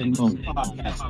Podcast.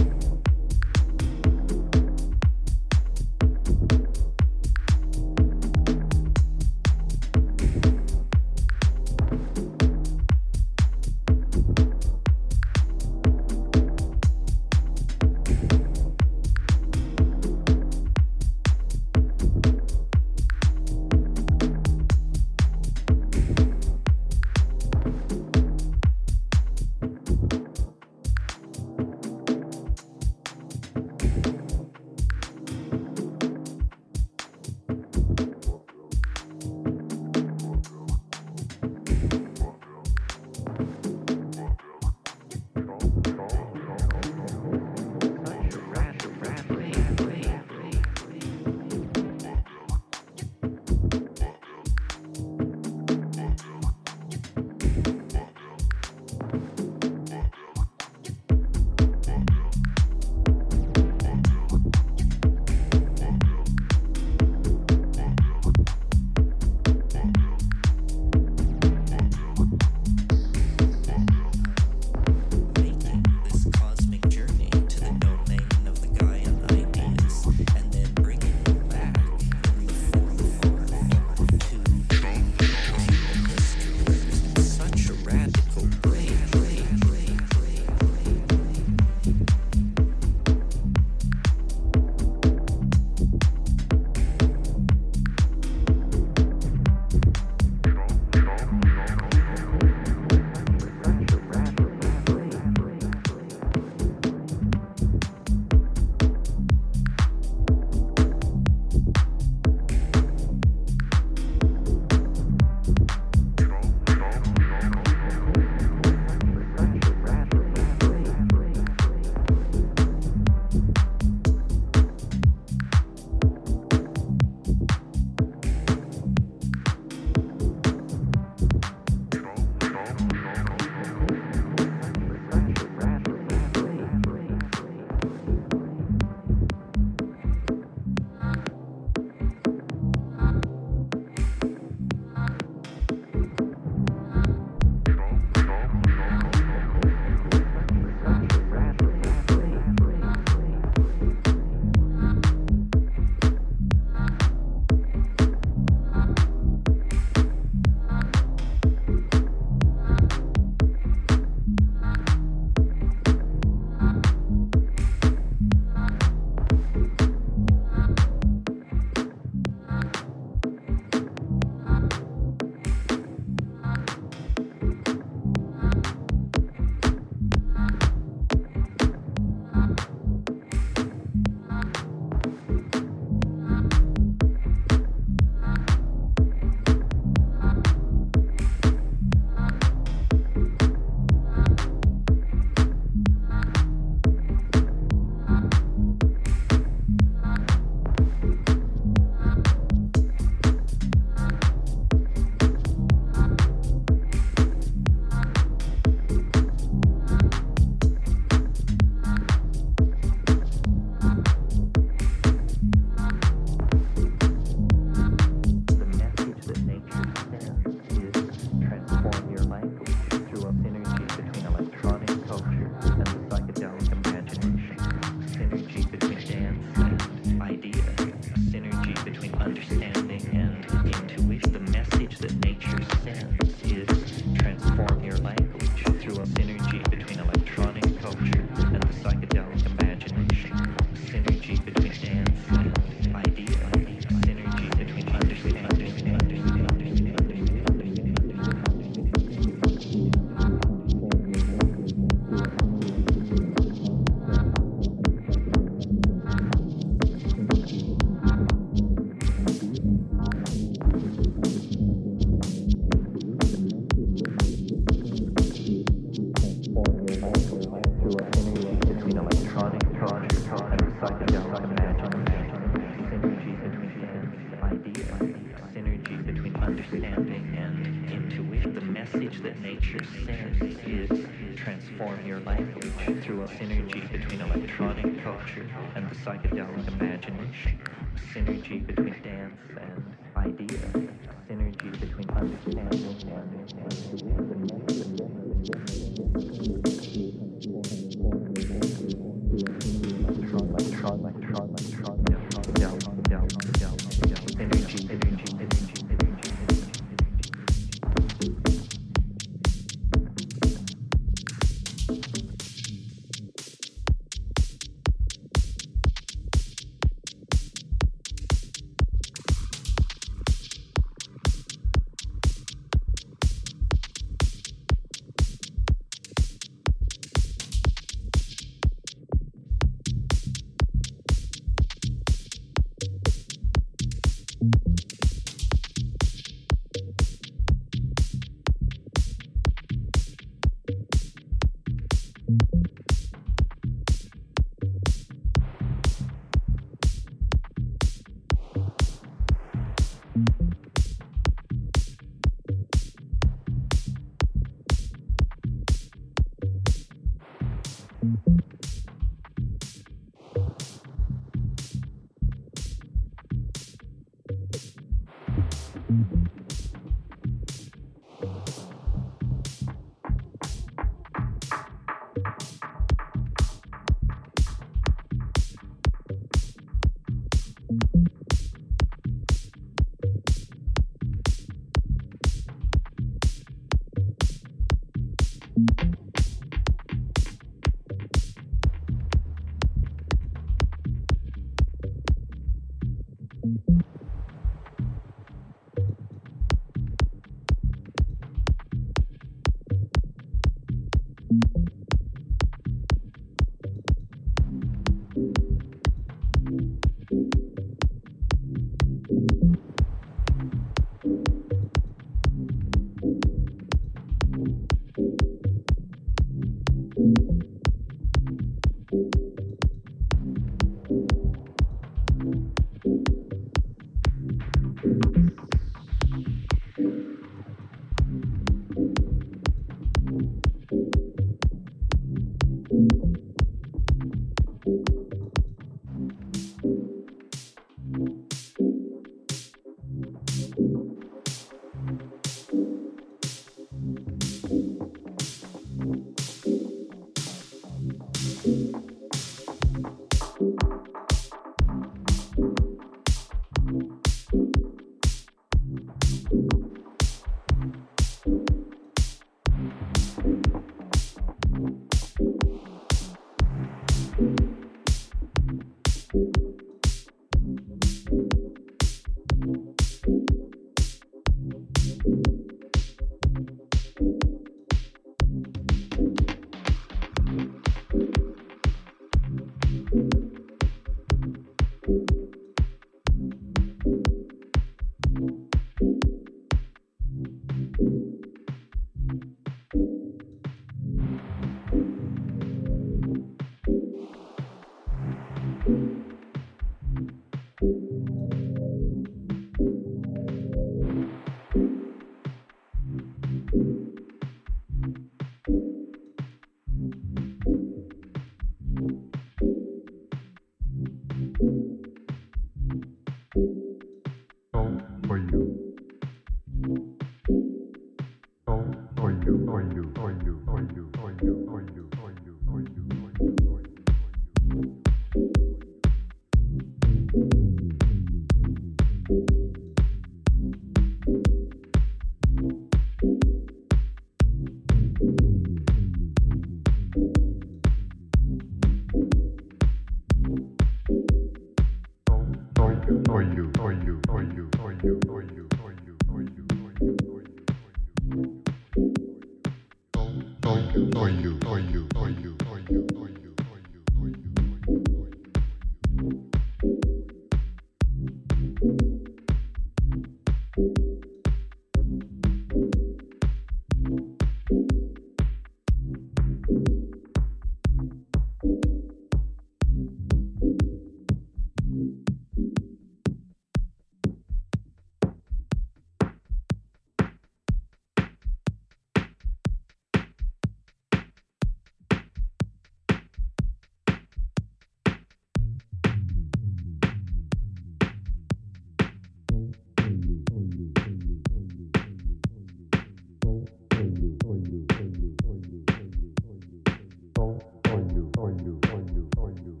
on you, on you, on you.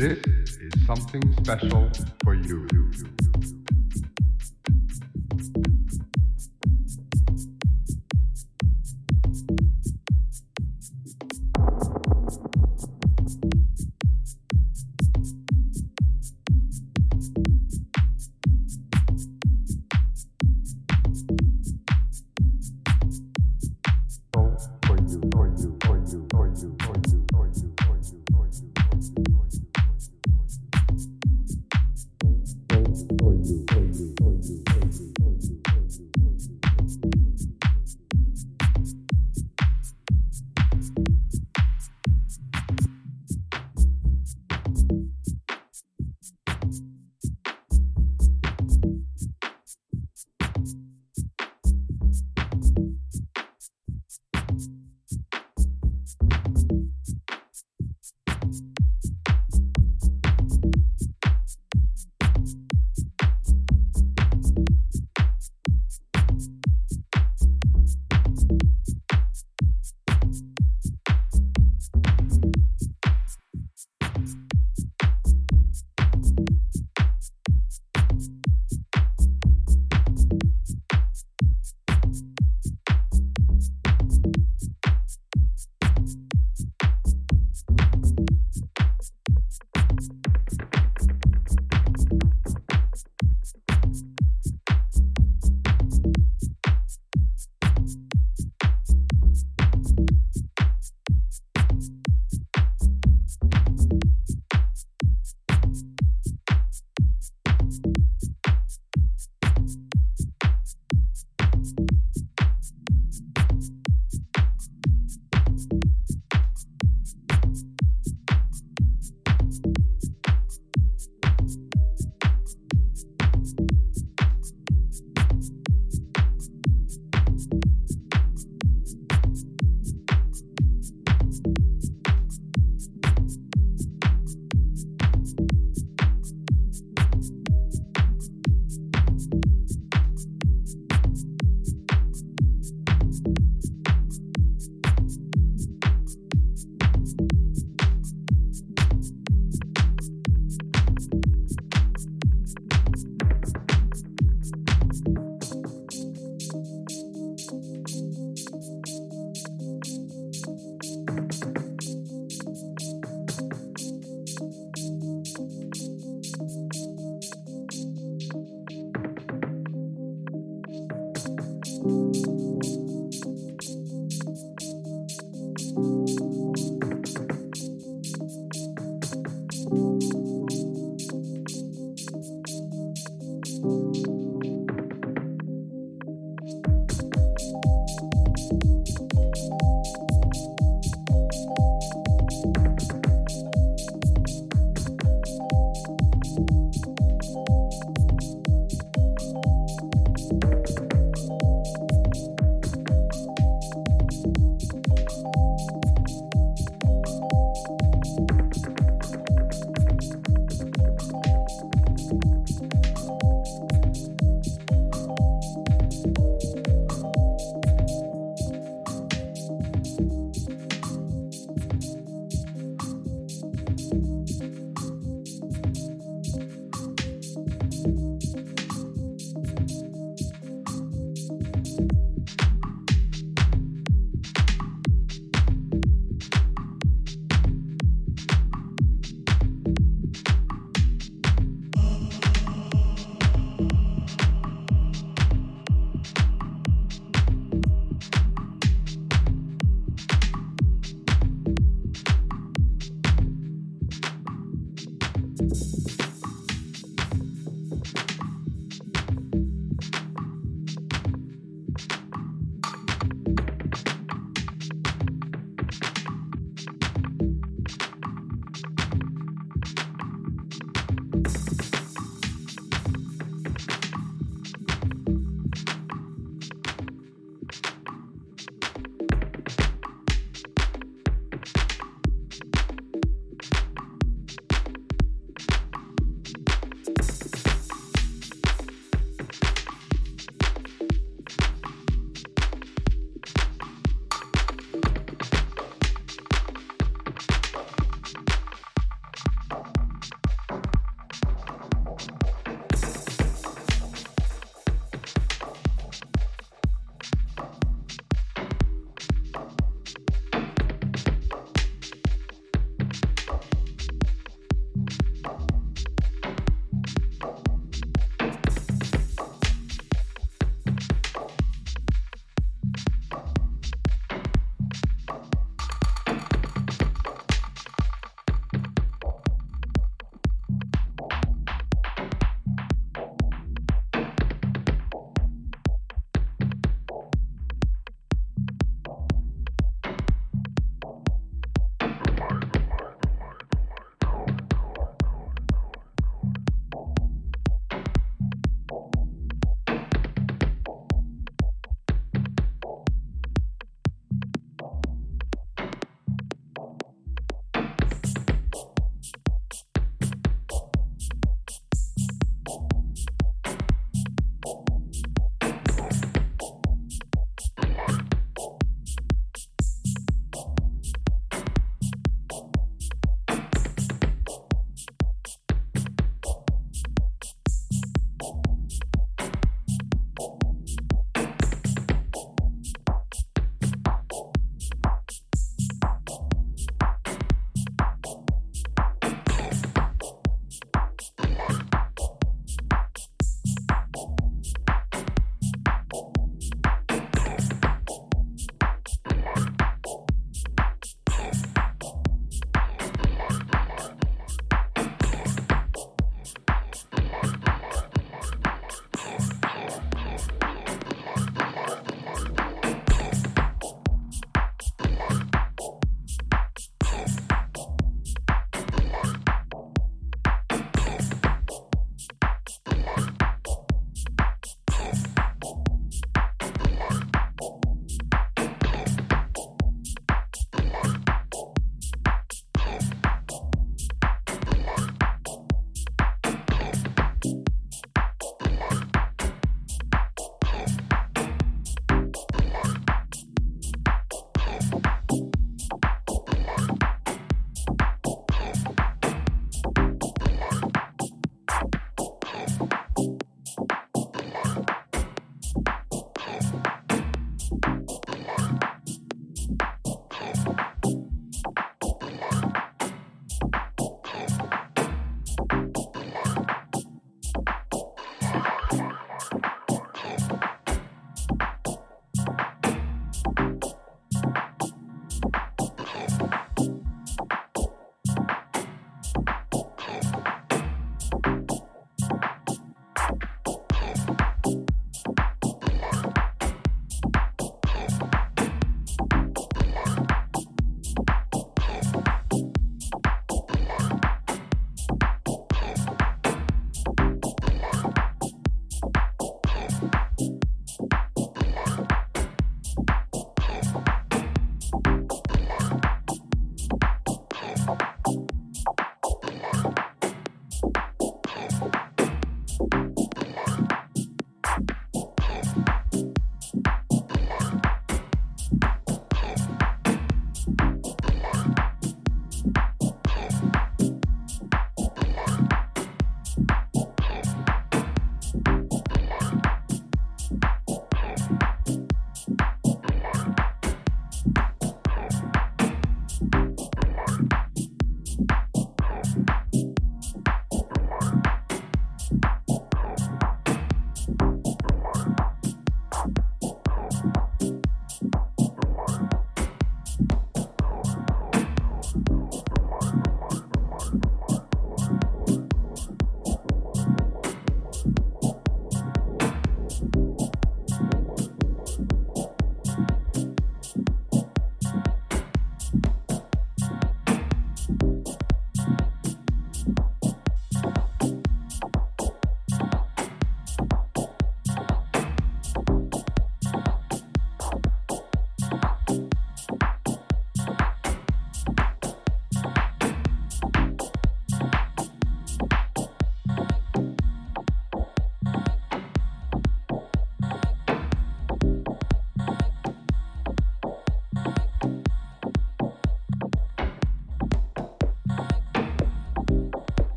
This something special for you.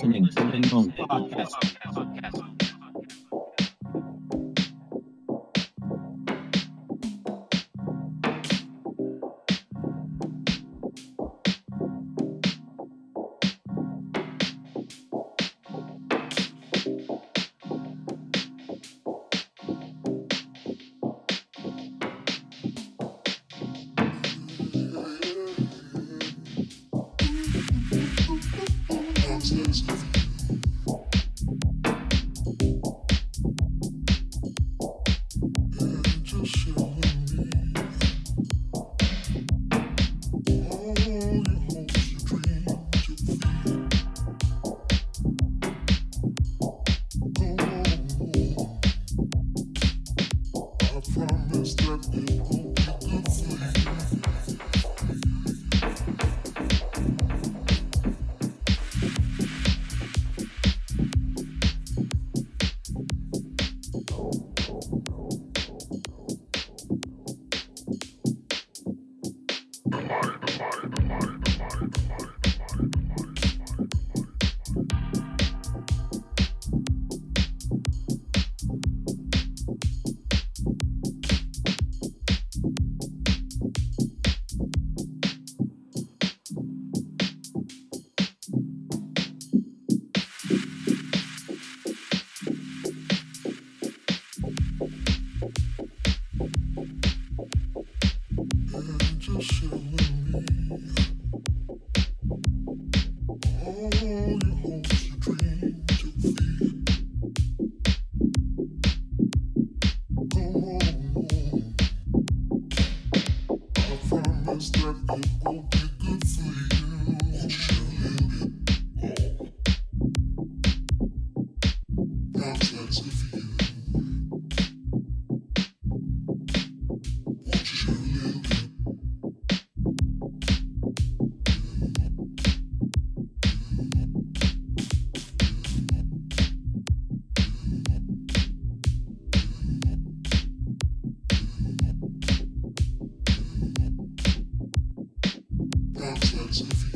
Listening to Lingong Podcast. Johnson.